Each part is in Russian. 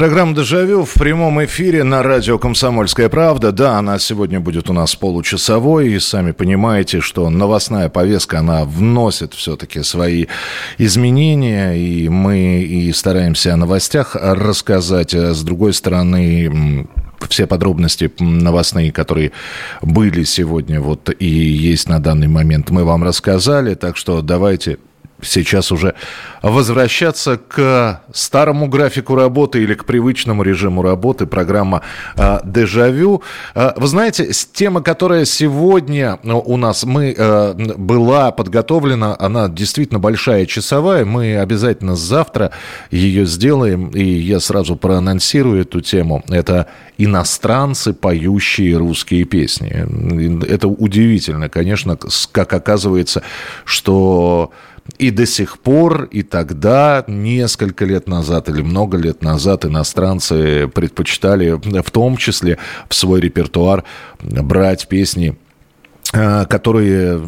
Программа «Дежавю» в прямом эфире на радио «Комсомольская правда». Да, она сегодня будет у нас получасовой, и сами понимаете, что новостная повестка, она вносит все-таки свои изменения, и мы и стараемся о новостях рассказать. А с другой стороны, все подробности новостные, которые были сегодня вот и есть на данный момент, мы вам рассказали. Так что давайте сейчас уже возвращаться к старому графику работы или к привычному режиму работы. Программа э, «Дежавю». Э, вы знаете, тема, которая сегодня ну, у нас мы, э, была подготовлена, она действительно большая, часовая. Мы обязательно завтра ее сделаем, и я сразу проанонсирую эту тему. Это иностранцы, поющие русские песни. Это удивительно, конечно, как оказывается, что и до сих пор, и тогда, несколько лет назад или много лет назад, иностранцы предпочитали в том числе в свой репертуар брать песни которые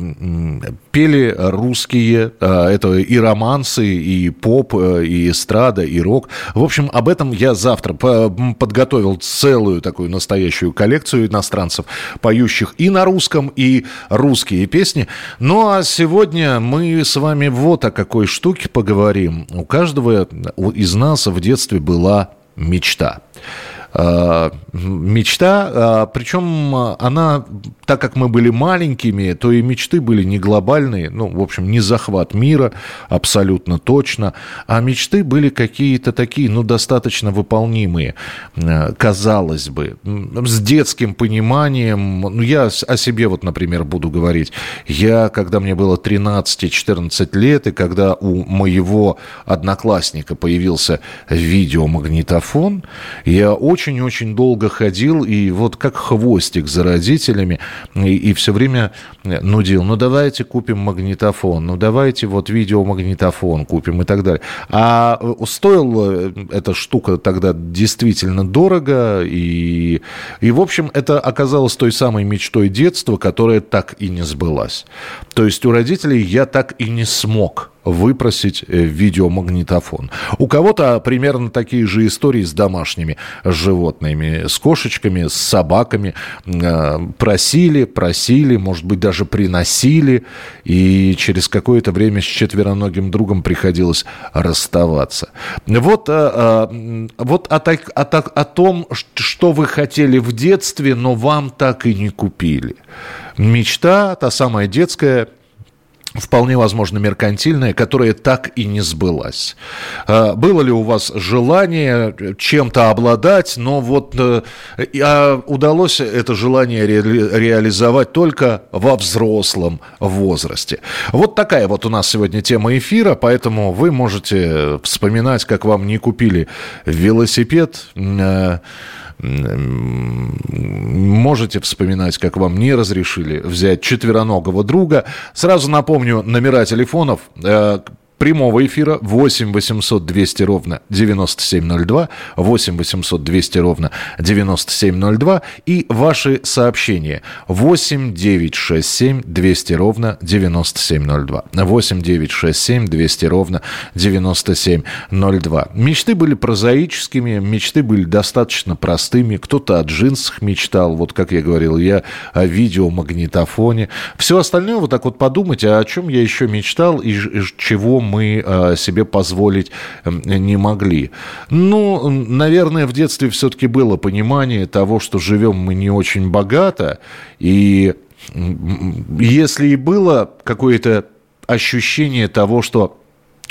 пели русские, э, это и романсы, и поп, э, и эстрада, и рок. В общем, об этом я завтра подготовил целую такую настоящую коллекцию иностранцев, поющих и на русском, и русские песни. Ну а сегодня мы с вами вот о какой штуке поговорим. У каждого из нас в детстве была мечта. Э, мечта, э, причем она, так как мы были маленькими, то и мечты были не глобальные, ну, в общем, не захват мира, абсолютно точно, а мечты были какие-то такие, ну, достаточно выполнимые, э, казалось бы, с детским пониманием, ну, я о себе вот, например, буду говорить, я, когда мне было 13-14 лет, и когда у моего одноклассника появился видеомагнитофон, я очень очень-очень долго ходил, и вот как хвостик за родителями, и, и все время нудил, ну давайте купим магнитофон, ну давайте вот видеомагнитофон купим и так далее. А э, стоила эта штука тогда действительно дорого, и, и в общем, это оказалось той самой мечтой детства, которая так и не сбылась. То есть у родителей я так и не смог выпросить э, видеомагнитофон. У кого-то примерно такие же истории с домашними животными, с кошечками, с собаками. Э, просили, просили, может быть, даже приносили, и через какое-то время с четвероногим другом приходилось расставаться. Вот, э, вот о, о, о том, что вы хотели в детстве, но вам так и не купили. Мечта, та самая детская, вполне возможно меркантильная, которая так и не сбылась. А, было ли у вас желание чем-то обладать, но вот э, а удалось это желание ре реализовать только во взрослом возрасте. Вот такая вот у нас сегодня тема эфира, поэтому вы можете вспоминать, как вам не купили велосипед, э, можете вспоминать, как вам не разрешили взять четвероногого друга. Сразу напомню номера телефонов э, прямого эфира 8 800 200 ровно 9702, 8 800 200 ровно 9702 и ваши сообщения 8 967 200 ровно 9702, 8 967 200 ровно 9702. Мечты были прозаическими, мечты были достаточно простыми, кто-то о джинсах мечтал, вот как я говорил, я о видеомагнитофоне. Все остальное вот так вот подумать, а о чем я еще мечтал и чего мы э, себе позволить эм, не могли. Ну, наверное, в детстве все-таки было понимание того, что живем мы не очень богато, и если и было какое-то ощущение того, что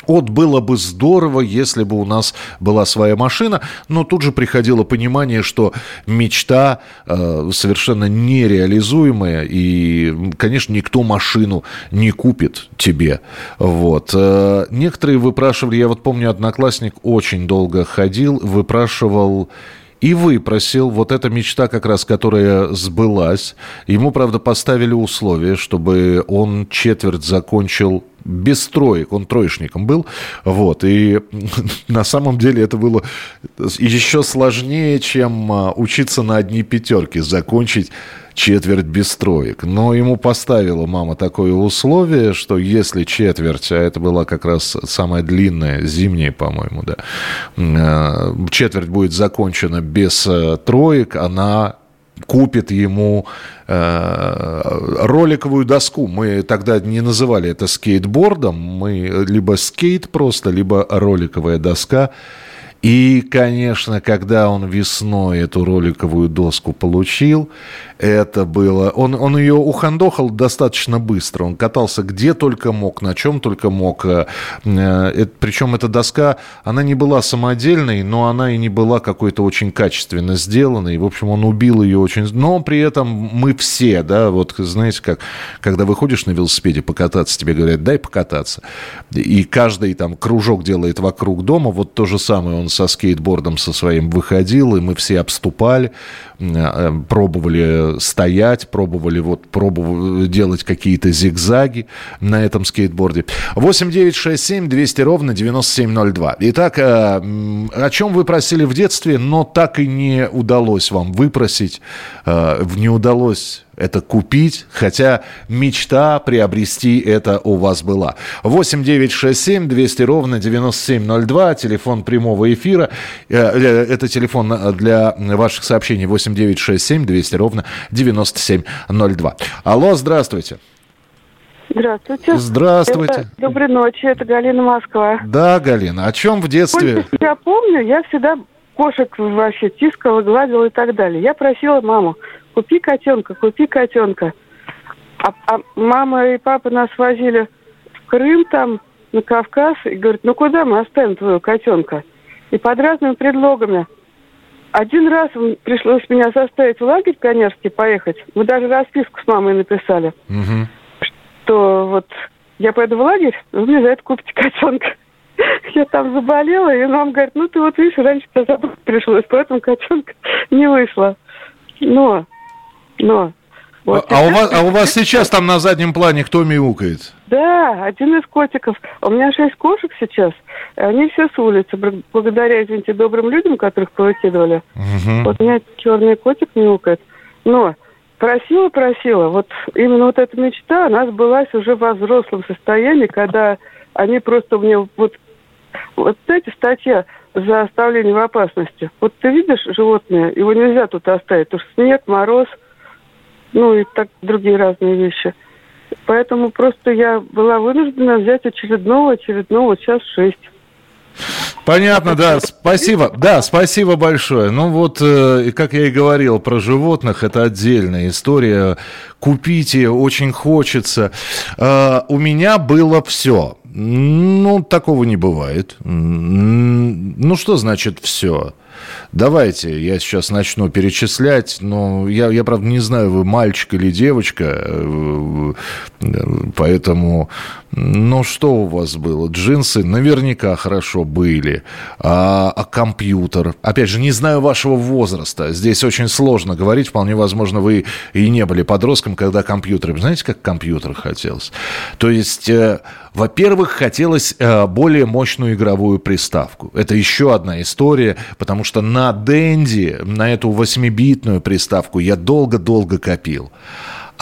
вот было бы здорово, если бы у нас была своя машина, но тут же приходило понимание, что мечта э, совершенно нереализуемая, и, конечно, никто машину не купит тебе. Вот. Э, некоторые выпрашивали, я вот помню, одноклассник очень долго ходил, выпрашивал и выпросил. Вот эта мечта как раз, которая сбылась. Ему, правда, поставили условие, чтобы он четверть закончил без троек, он троечником был, вот, и на самом деле это было еще сложнее, чем а, учиться на одни пятерки, закончить четверть без троек. Но ему поставила мама такое условие, что если четверть, а это была как раз самая длинная, зимняя, по-моему, да, а, четверть будет закончена без э, троек, она купит ему э, роликовую доску. Мы тогда не называли это скейтбордом, мы либо скейт просто, либо роликовая доска. И, конечно, когда он весной эту роликовую доску получил, это было... Он, он ее ухандохал достаточно быстро. Он катался где только мог, на чем только мог. Э, э, причем эта доска, она не была самодельной, но она и не была какой-то очень качественно сделанной. В общем, он убил ее очень... Но при этом мы все, да, вот знаете, как когда выходишь на велосипеде покататься, тебе говорят, дай покататься. И каждый там кружок делает вокруг дома. Вот то же самое он со скейтбордом со своим выходил, и мы все обступали, э, пробовали стоять, пробовали вот пробовали делать какие-то зигзаги на этом скейтборде. 8 9 6 7 200 ровно 9702. Итак, э, о чем вы просили в детстве, но так и не удалось вам выпросить, э, не удалось это купить, хотя мечта приобрести это у вас была. 8 9 6 7 200 ровно 9702, телефон прямого эфира. Э, э, это телефон для ваших сообщений 8 9 6 7 200 ровно 9702. Алло, здравствуйте. Здравствуйте. Здравствуйте. Это, доброй ночи, это Галина Москва. Да, Галина, о чем в детстве? Сколько я помню, я всегда кошек вообще тискала, гладила и так далее. Я просила маму, купи котенка, купи котенка. А, а мама и папа нас возили в Крым там, на Кавказ, и говорят, ну куда мы оставим твоего котенка? И под разными предлогами. Один раз пришлось меня заставить в лагерь пионерский поехать. Мы даже расписку с мамой написали. Угу. Что вот я поеду в лагерь, вы мне за это купите котенка. Я там заболела, и мама говорит, ну ты вот видишь, раньше тебя забыть пришлось, поэтому котенка не вышла. Но но... Вот а, а, у вас, а у вас сейчас там на заднем плане кто мяукает? Да, один из котиков. У меня шесть кошек сейчас. Они все с улицы, благодаря, извините, добрым людям, которых повыкидывали. Угу. Вот у меня черный котик мяукает. Но просила, просила. Вот именно вот эта мечта, она сбылась уже во взрослом состоянии, когда они просто мне вот... Вот знаете, статья за оставление в опасности. Вот ты видишь животное, его нельзя тут оставить, потому что снег, мороз – ну и так другие разные вещи. Поэтому просто я была вынуждена взять очередного, очередного, сейчас шесть. Понятно, да, спасибо. Да, спасибо большое. Ну вот, э, как я и говорил про животных, это отдельная история. Купите, очень хочется. Э, у меня было все. Ну, такого не бывает. Ну, что значит все? Давайте, я сейчас начну перечислять, но я, я правда, не знаю, вы мальчик или девочка, э, поэтому, ну, что у вас было? Джинсы наверняка хорошо были, а, а компьютер? Опять же, не знаю вашего возраста, здесь очень сложно говорить, вполне возможно, вы и не были подростком, когда компьютер, знаете, как компьютер хотелось? То есть, э, во-первых, хотелось э, более мощную игровую приставку. Это еще одна история, потому что на Денди, на эту 8-битную приставку я долго-долго копил.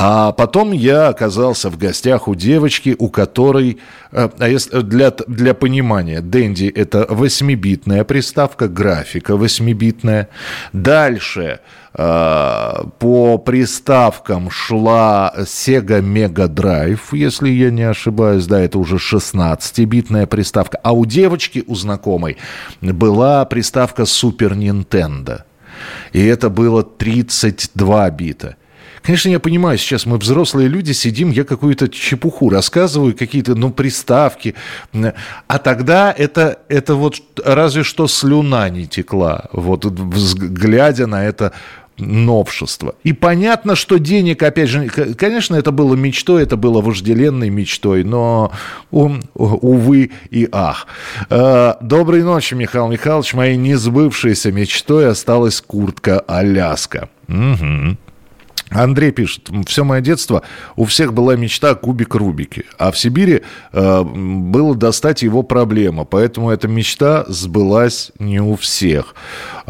А потом я оказался в гостях у девочки, у которой, э, а для, для понимания, Дэнди это 8-битная приставка, графика 8-битная. Дальше э, по приставкам шла Sega Mega Drive, если я не ошибаюсь, да, это уже 16-битная приставка. А у девочки, у знакомой, была приставка Super Nintendo. И это было 32 бита. Конечно, я понимаю, сейчас мы взрослые люди сидим, я какую-то чепуху рассказываю, какие-то, ну, приставки. А тогда это, это вот разве что слюна не текла, вот глядя на это новшество. И понятно, что денег, опять же, конечно, это было мечтой, это было вожделенной мечтой, но, увы и ах. Э, доброй ночи, Михаил Михайлович. Моей несбывшейся мечтой осталась куртка Аляска. Угу. Андрей пишет, все мое детство у всех была мечта кубик Рубики, а в Сибири э, было достать его проблема, поэтому эта мечта сбылась не у всех.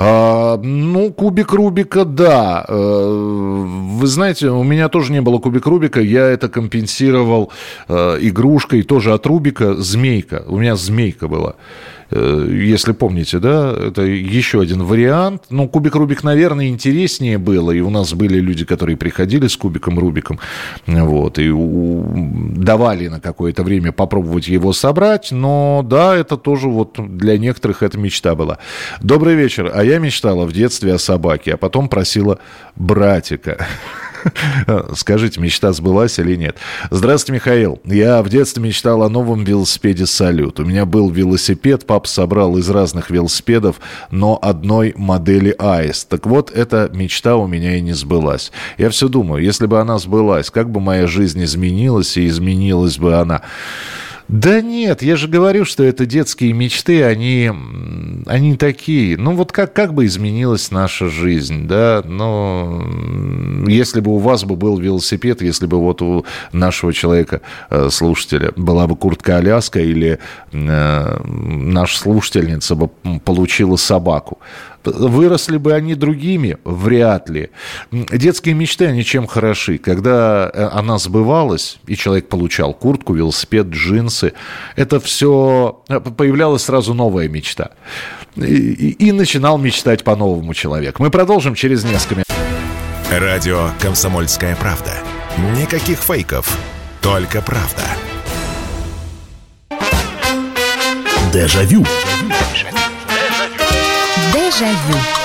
А, ну, кубик Рубика, да. Э, вы знаете, у меня тоже не было кубик Рубика, я это компенсировал э, игрушкой тоже от Рубика, змейка. У меня змейка была. Э, если помните, да, это еще один вариант. Ну, кубик Рубик, наверное, интереснее было, и у нас были люди, которые приходили с кубиком Рубиком, вот, и давали на какое-то время попробовать его собрать, но да, это тоже вот для некоторых это мечта была. Добрый вечер, а я мечтала в детстве о собаке, а потом просила братика. Скажите, мечта сбылась или нет? Здравствуйте, Михаил. Я в детстве мечтал о новом велосипеде «Салют». У меня был велосипед, папа собрал из разных велосипедов, но одной модели «Аист». Так вот, эта мечта у меня и не сбылась. Я все думаю, если бы она сбылась, как бы моя жизнь изменилась, и изменилась бы она. Да нет, я же говорю, что это детские мечты, они, они такие. Ну вот как, как бы изменилась наша жизнь, да? Но если бы у вас бы был велосипед, если бы вот у нашего человека, э, слушателя, была бы куртка Аляска или э, наша слушательница бы получила собаку, Выросли бы они другими? Вряд ли. Детские мечты, они чем хороши? Когда э, она сбывалась, и человек получал куртку, велосипед, джинсы, это все... Э, появлялась сразу новая мечта. И, и, и начинал мечтать по-новому человек. Мы продолжим через несколько минут. Радио «Комсомольская правда». Никаких фейков, только правда. Дежавю. Дежавю. Дежавю.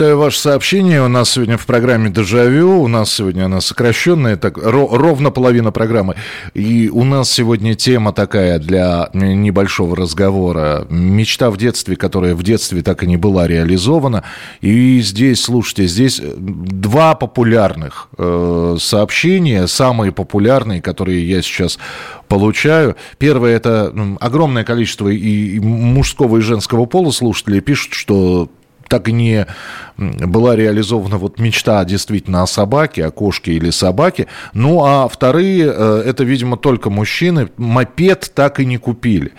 Читаю ваше сообщение. У нас сегодня в программе «Дежавю». У нас сегодня она сокращенная, так, ровно половина программы. И у нас сегодня тема такая для небольшого разговора. Мечта в детстве, которая в детстве так и не была реализована. И здесь, слушайте, здесь два популярных э, сообщения, самые популярные, которые я сейчас получаю. Первое, это огромное количество и мужского, и женского пола слушателей пишут, что так и не была реализована вот мечта действительно о собаке, о кошке или собаке. Ну, а вторые, э, это, видимо, только мужчины, мопед так и не купили.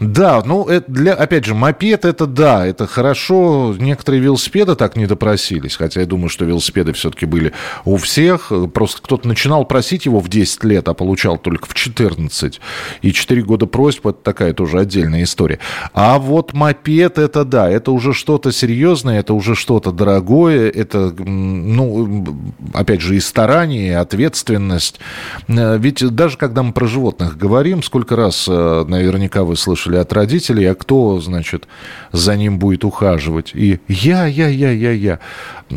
Да, ну, это для, опять же, мопед это да, это хорошо. Некоторые велосипеды так не допросились, хотя я думаю, что велосипеды все-таки были у всех. Просто кто-то начинал просить его в 10 лет, а получал только в 14. И 4 года просьб, это такая тоже отдельная история. А вот мопед это да, это уже что-то серьезное, это уже что-то дорогое, это, ну, опять же, и старание, и ответственность. Э, ведь даже когда мы про животных говорим, сколько раз э, наверняка вы слышали от родителей, а кто, значит, за ним будет ухаживать? И я, я, я, я, я.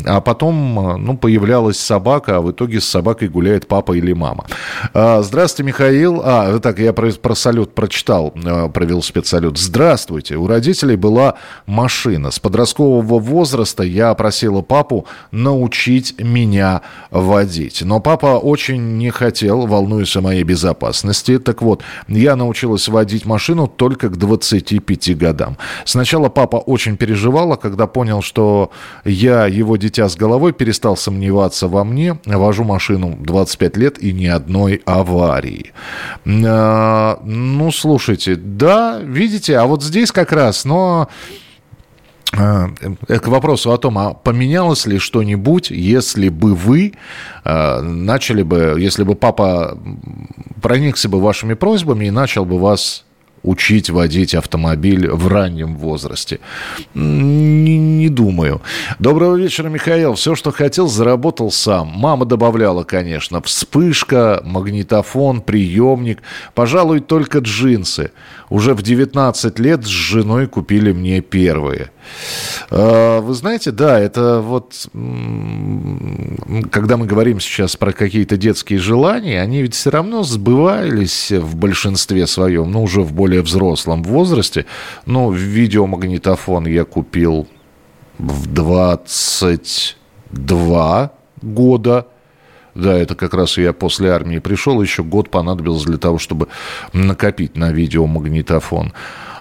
А потом, э, ну, появлялась собака, а в итоге с собакой гуляет папа или мама. Здравствуйте, Михаил. А, так, я про, про салют прочитал, про велосипед. Здравствуйте. У родителей была машина. С подросткового возраста я просила папу научить меня водить. Но папа очень не хотел, волнуясь о моей безопасности. Так вот, я научилась водить машину только к 25 годам. Сначала папа очень переживал, а когда понял, что я его дитя с головой, перестал сомневаться во мне. Вожу машину 25 лет и ни одной аварии. А, ну, слушайте, да, видите, а вот здесь как раз, но... Э, к вопросу о том, а поменялось ли что-нибудь, если бы вы э, начали бы, если бы папа проникся бы вашими просьбами и начал бы вас учить водить автомобиль в раннем возрасте? Не, не думаю. Доброго вечера, Михаил. Все, что хотел, заработал сам. Мама добавляла, конечно. Вспышка, магнитофон, приемник. Пожалуй, только джинсы. Уже в 19 лет с женой купили мне первые. А, вы знаете, да, это вот, когда мы говорим сейчас про какие-то детские желания, они ведь все равно сбывались в большинстве своем, ну, уже в более взрослом возрасте. Ну, видеомагнитофон я купил в 20 два года. Да, это как раз я после армии пришел, еще год понадобился для того, чтобы накопить на видеомагнитофон.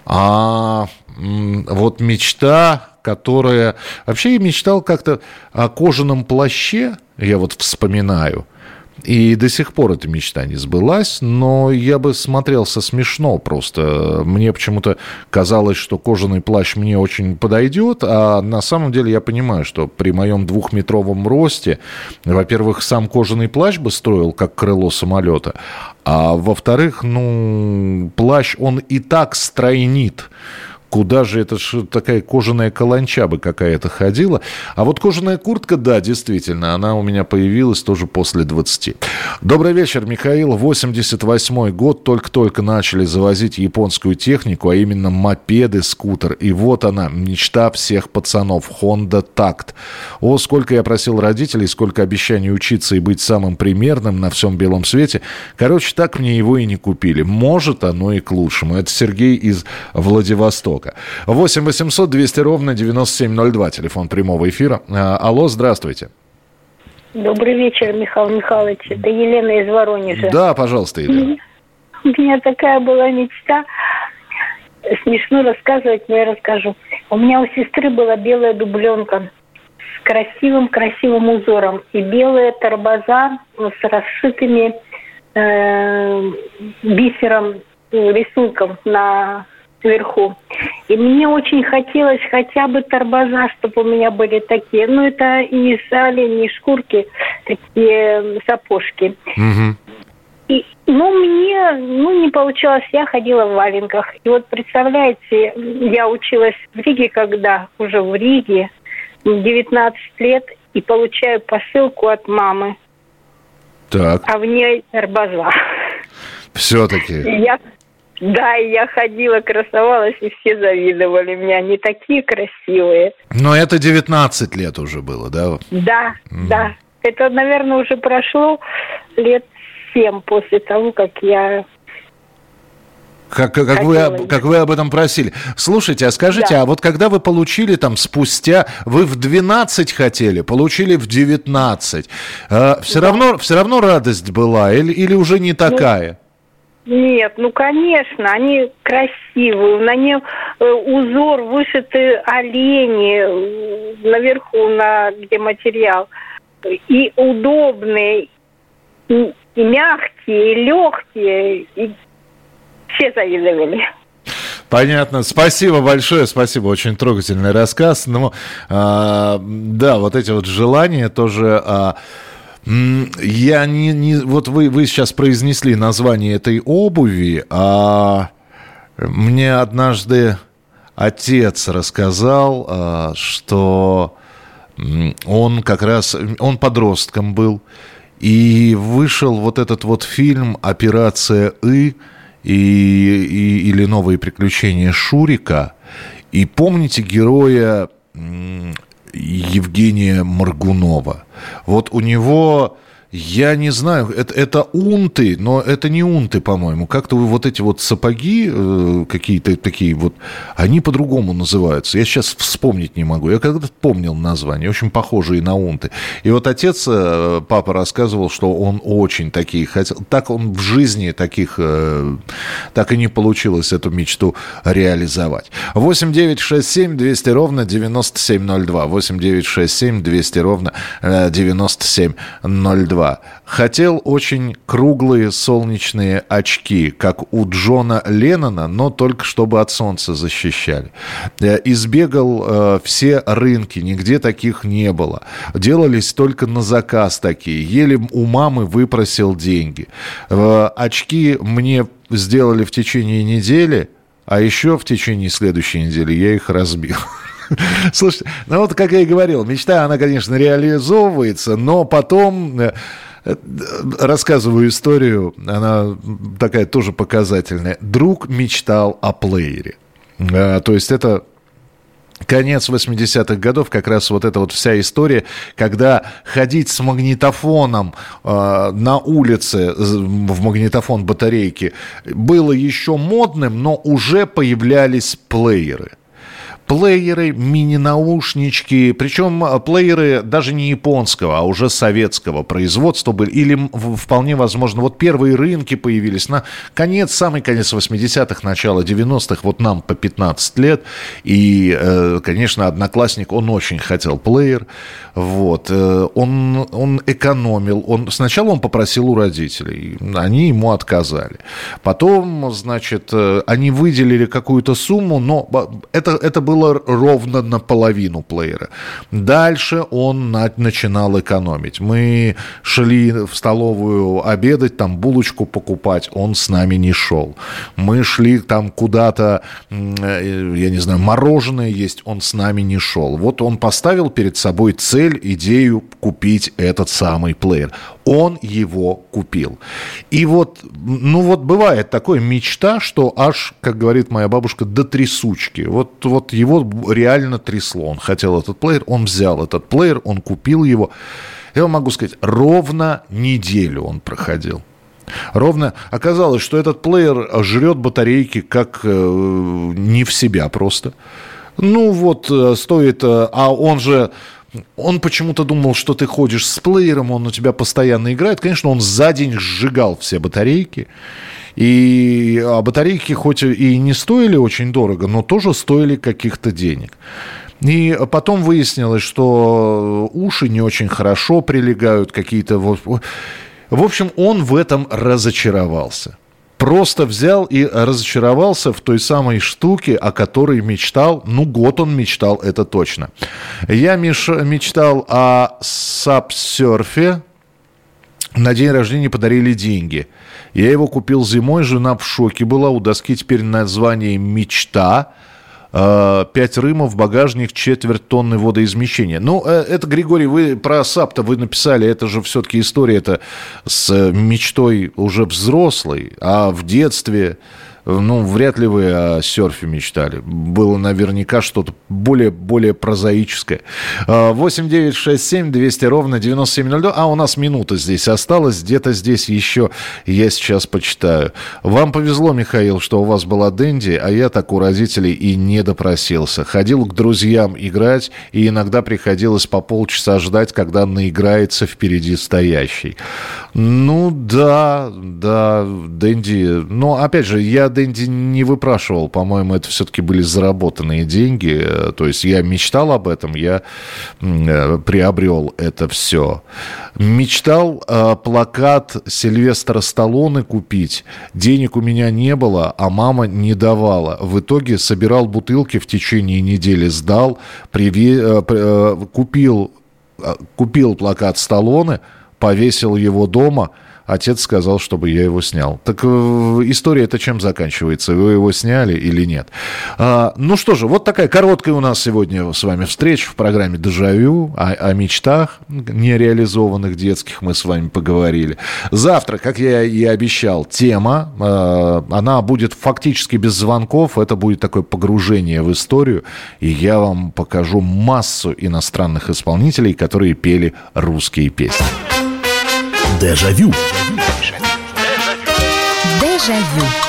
А вот мечта, которая... Вообще я мечтал как-то о кожаном плаще, я вот вспоминаю – и до сих пор эта мечта не сбылась, но я бы смотрелся смешно просто. Мне почему-то казалось, что кожаный плащ мне очень подойдет, а на самом деле я понимаю, что при моем двухметровом росте, во-первых, сам кожаный плащ бы строил как крыло самолета, а во-вторых, ну, плащ, он и так стройнит Куда же это что такая кожаная каланча бы какая-то ходила. А вот кожаная куртка, да, действительно, она у меня появилась тоже после 20. Добрый вечер, Михаил. 88 год. Только-только начали завозить японскую технику, а именно мопеды, скутер. И вот она, мечта всех пацанов. Honda Tact. О, сколько я просил родителей, сколько обещаний учиться и быть самым примерным на всем белом свете. Короче, так мне его и не купили. Может, оно и к лучшему. Это Сергей из Владивостока. Востока. 8 800 200 ровно 9702, телефон прямого эфира. А, алло, здравствуйте. Добрый вечер, Михаил Михайлович. Это Елена из Воронежа. Да, пожалуйста, Елена. У меня такая была мечта. Смешно рассказывать, но я расскажу. У меня у сестры была белая дубленка с красивым-красивым узором. И белая торбоза с расшитыми э, бисером, рисунком на вверху. И мне очень хотелось хотя бы торбоза, чтобы у меня были такие. Ну, это из оленей шкурки, такие сапожки. Угу. И, ну, мне, ну, не получалось, я ходила в валенках. И вот, представляете, я училась в Риге, когда уже в Риге, 19 лет, и получаю посылку от мамы. Так. А в ней торбоза. Все-таки. Я да, и я ходила, красовалась, и все завидовали мне. Они такие красивые. Но это 19 лет уже было, да? Да, mm. да. Это, наверное, уже прошло лет 7 после того, как я как, как, вы, как вы об этом просили. Слушайте, а скажите, да. а вот когда вы получили там спустя, вы в 12 хотели, получили в 19, э, все, да. равно, все равно радость была или, или уже не ну, такая? Ну, нет, ну конечно, они красивые, на них э, узор вышиты олени э, наверху, на где материал, и удобные, и, и мягкие, и легкие, и все завидовали. Понятно. Спасибо большое, спасибо. Очень трогательный рассказ. Ну, а, да, вот эти вот желания тоже... А, я не, не вот вы, вы сейчас произнесли название этой обуви, а мне однажды отец рассказал, а, что он как раз, он подростком был, и вышел вот этот вот фильм «Операция И», и, и, или «Новые приключения Шурика». И помните героя Евгения Маргунова. Вот у него я не знаю, это, это унты, но это не унты, по-моему. Как-то вот эти вот сапоги э, какие-то такие вот, они по-другому называются. Я сейчас вспомнить не могу. Я когда-то помнил название, очень похожие на унты. И вот отец, э, папа рассказывал, что он очень такие хотел. Так он в жизни таких, э, так и не получилось эту мечту реализовать. 8 9 6 7 200 ровно 9702. 8 9 6 7 200 ровно 9702. 2. Хотел очень круглые солнечные очки, как у Джона Леннона, но только чтобы от солнца защищали. Э, избегал э, все рынки, нигде таких не было. Делались только на заказ такие. Еле у мамы выпросил деньги. Э, очки мне сделали в течение недели, а еще в течение следующей недели я их разбил. Слушайте, ну вот, как я и говорил, мечта, она, конечно, реализовывается, но потом э, рассказываю историю, она такая тоже показательная. Друг мечтал о плеере. Э, то есть это конец 80-х годов, как раз вот эта вот вся история, когда ходить с магнитофоном э, на улице в магнитофон батарейки было еще модным, но уже появлялись плееры. Плееры, мини-наушнички, причем а, плееры даже не японского, а уже советского производства были, или вполне возможно, вот первые рынки появились на конец, самый конец 80-х, начало 90-х, вот нам по 15 лет, и, э, конечно, одноклассник, он очень хотел плеер, вот, э, он, он экономил, он, сначала он попросил у родителей, они ему отказали, потом, значит, э, они выделили какую-то сумму, но это, это было было ровно наполовину плеера. Дальше он на, начинал экономить. Мы шли в столовую обедать, там булочку покупать, он с нами не шел. Мы шли там куда-то, э, я не знаю, мороженое есть, он с нами не шел. Вот он поставил перед собой цель, идею купить этот самый плеер. Он его купил. И вот, ну вот бывает такое мечта, что аж, как говорит моя бабушка, до трясучки. Вот, вот его реально трясло. Он хотел этот плеер, он взял этот плеер, он купил его. Я вам могу сказать, ровно неделю он проходил. Ровно оказалось, что этот плеер жрет батарейки как э, не в себя просто. Ну вот, э, стоит, э, а он же он почему-то думал, что ты ходишь с плеером, он у тебя постоянно играет. Конечно, он за день сжигал все батарейки. И а батарейки хоть и не стоили очень дорого, но тоже стоили каких-то денег. И потом выяснилось, что уши не очень хорошо прилегают, какие-то... В общем, он в этом разочаровался просто взял и разочаровался в той самой штуке, о которой мечтал. Ну, год он мечтал, это точно. Я меш... мечтал о сапсерфе. На день рождения подарили деньги. Я его купил зимой, жена в шоке была. У доски теперь название «Мечта». 5 э, рымов, багажник, четверть тонны водоизмещения. Ну, э, это, Григорий, вы про САП-то вы написали, это же все-таки история это с мечтой уже взрослой, а в детстве ну, вряд ли вы о серфе мечтали. Было наверняка что-то более, более прозаическое. 8 9 6 7 200 ровно 9702. А у нас минута здесь осталась. Где-то здесь еще я сейчас почитаю. Вам повезло, Михаил, что у вас была Дэнди, а я так у родителей и не допросился. Ходил к друзьям играть, и иногда приходилось по полчаса ждать, когда наиграется впереди стоящий. Ну да, да, Дэнди. Но опять же, я Дэнди не выпрашивал. По-моему, это все-таки были заработанные деньги. То есть я мечтал об этом, я э, приобрел это все. Мечтал э, плакат Сильвестра Сталлоне купить. Денег у меня не было, а мама не давала. В итоге собирал бутылки в течение недели, сдал, приве... Э, купил, купил плакат Сталлоне, повесил его дома – Отец сказал, чтобы я его снял. Так э, история это чем заканчивается? Вы его сняли или нет? А, ну что же, вот такая короткая у нас сегодня с вами встреча в программе «Дежавю». О, о мечтах нереализованных детских мы с вами поговорили. Завтра, как я и обещал, тема, э, она будет фактически без звонков. Это будет такое погружение в историю. И я вам покажу массу иностранных исполнителей, которые пели русские песни. Дежавю. Дежавю.